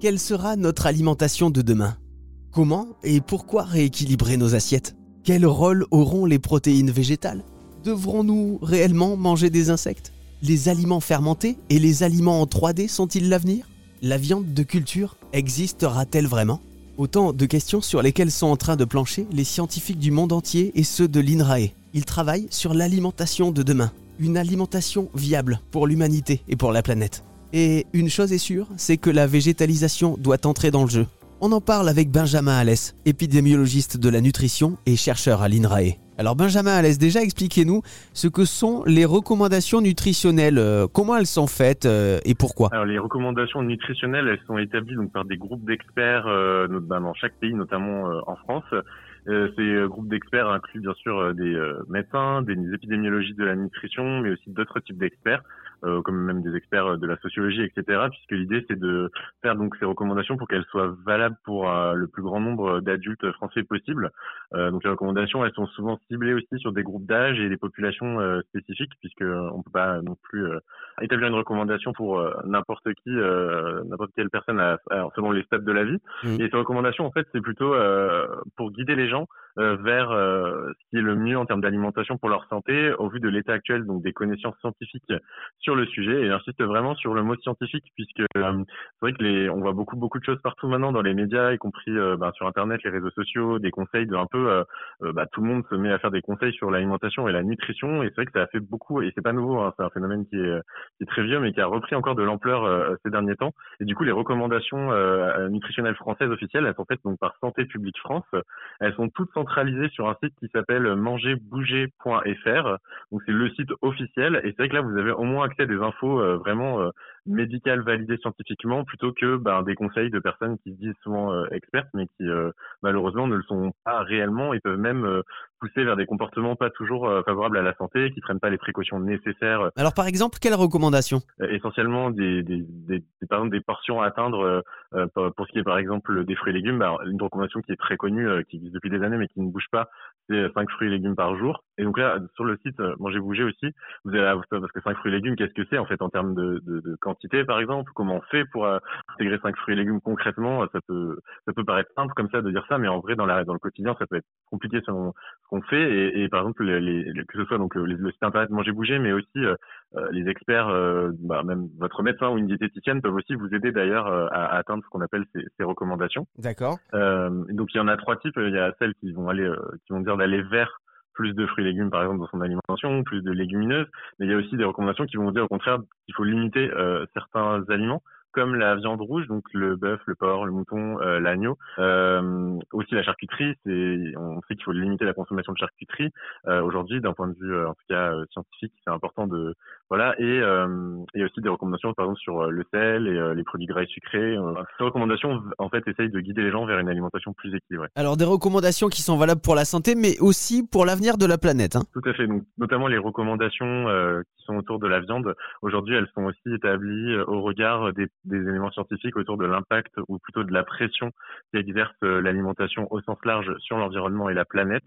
Quelle sera notre alimentation de demain? Comment et pourquoi rééquilibrer nos assiettes? Quel rôle auront les protéines végétales? Devrons-nous réellement manger des insectes? Les aliments fermentés et les aliments en 3D sont-ils l'avenir? La viande de culture existera-t-elle vraiment? Autant de questions sur lesquelles sont en train de plancher les scientifiques du monde entier et ceux de l'INRAE. Ils travaillent sur l'alimentation de demain, une alimentation viable pour l'humanité et pour la planète. Et une chose est sûre, c'est que la végétalisation doit entrer dans le jeu. On en parle avec Benjamin Alès, épidémiologiste de la nutrition et chercheur à l'INRAE. Alors Benjamin Alès, déjà expliquez-nous ce que sont les recommandations nutritionnelles, euh, comment elles sont faites euh, et pourquoi? Alors les recommandations nutritionnelles, elles sont établies donc par des groupes d'experts euh, dans chaque pays, notamment en France. ces groupes d'experts incluent bien sûr des médecins, des épidémiologistes de la nutrition, mais aussi d'autres types d'experts. Euh, comme même des experts de la sociologie, etc. Puisque l'idée c'est de faire donc ces recommandations pour qu'elles soient valables pour euh, le plus grand nombre d'adultes français possible. Euh, donc les recommandations elles sont souvent ciblées aussi sur des groupes d'âge et des populations spécifiques, puisque on peut pas non plus établir une recommandation pour n'importe qui, n'importe quelle personne selon les stades de la vie. Mmh. Et ces recommandations en fait c'est plutôt pour guider les gens vers ce qui est le mieux en termes d'alimentation pour leur santé au vu de l'état actuel donc des connaissances scientifiques sur le sujet et j'insiste vraiment sur le mot scientifique puisque euh, c'est vrai que les, on voit beaucoup beaucoup de choses partout maintenant dans les médias, y compris euh, bah, sur internet, les réseaux sociaux, des conseils de un peu, euh, bah, tout le monde se met à faire des conseils sur l'alimentation et la nutrition et c'est vrai que ça a fait beaucoup et c'est pas nouveau, hein, c'est un phénomène qui est, qui est, très vieux mais qui a repris encore de l'ampleur ces derniers temps. Et du coup les recommandations nutritionnelles françaises officielles, elles sont faites donc par Santé publique France, elles sont toutes centralisées sur un site qui s'appelle mangerbouger.fr donc c'est le site officiel. Et c'est vrai que là vous avez au moins accès des infos euh, vraiment euh, médicales validées scientifiquement plutôt que ben, des conseils de personnes qui se disent souvent euh, expertes mais qui malheureusement ne le sont pas réellement et peuvent même pousser vers des comportements pas toujours favorables à la santé, qui prennent pas les précautions nécessaires. Alors par exemple, quelles recommandations? Essentiellement des, des, des, par exemple, des portions à atteindre pour ce qui est par exemple des fruits et légumes. Alors, une recommandation qui est très connue, qui existe depuis des années mais qui ne bouge pas, c'est 5 fruits et légumes par jour. Et donc là, sur le site Manger Bouger aussi, vous allez parce que 5 fruits et légumes, qu'est-ce que c'est en fait en termes de, de, de, quantité par exemple? Comment on fait pour euh, intégrer 5 fruits et légumes concrètement? Ça peut ça peut paraître simple comme ça de dire ça, mais en vrai dans la dans le quotidien ça peut être compliqué selon qu'on fait. Et, et, par exemple les, les, que ce soit donc le, le site internet Manger Bouger, mais aussi euh, euh, les experts, bah, même votre médecin ou une diététicienne peuvent aussi vous aider d'ailleurs à, atteindre ce qu'on appelle ces, ces recommandations. D'accord. donc il y en a trois types. Il y a celles qui vont aller qui vont dire d'aller vers plus de fruits et légumes par exemple dans son alimentation, plus de légumineuses, mais il y a aussi des recommandations qui vont dire au contraire qu'il faut limiter euh, certains aliments comme la viande rouge, donc le bœuf, le porc, le mouton, euh, l'agneau, euh, aussi la charcuterie. C'est, on sait qu'il faut limiter la consommation de charcuterie. Euh, aujourd'hui, d'un point de vue en tout cas scientifique, c'est important de voilà. Et il y a aussi des recommandations, par exemple sur le sel et les produits gras et sucrés. Ces recommandations, en fait, essayent de guider les gens vers une alimentation plus équilibrée. Alors des recommandations qui sont valables pour la santé, mais aussi pour l'avenir de la planète. Hein. Tout à fait. Donc notamment les recommandations qui sont autour de la viande. Aujourd'hui, elles sont aussi établies au regard des des éléments scientifiques autour de l'impact ou plutôt de la pression qui exerce euh, l'alimentation au sens large sur l'environnement et la planète.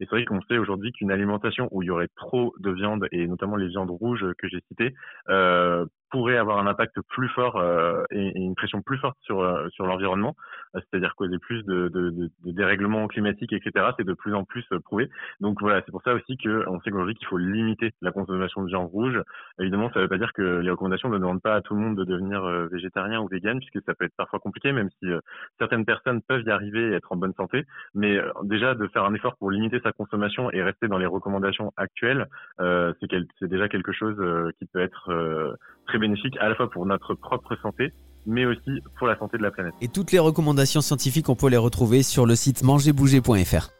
Et c'est vrai qu'on sait aujourd'hui qu'une alimentation où il y aurait trop de viande et notamment les viandes rouges que j'ai citées euh, pourrait avoir un impact plus fort euh, et, une pression plus forte sur euh, sur l'environnement, c'est-à-dire causer plus de, de, de, de dérèglements climatiques, etc. C'est de plus en plus prouvé. Donc voilà, c'est pour ça aussi que on sait qu'aujourd'hui qu'il faut limiter la consommation de viande rouge. Évidemment, ça ne veut pas dire que les recommandations ne demandent pas à tout le monde de devenir végétarien ou vegan, puisque ça peut être parfois compliqué, même si certaines personnes peuvent y arriver et être en bonne santé. Mais déjà de faire un effort pour limiter sa consommation et rester dans les recommandations actuelles, c'est déjà quelque chose qui peut être très bénéfique à la fois pour notre propre santé, mais aussi pour la santé de la planète. Et toutes les recommandations scientifiques, on peut les retrouver sur le site mangerbouger.fr.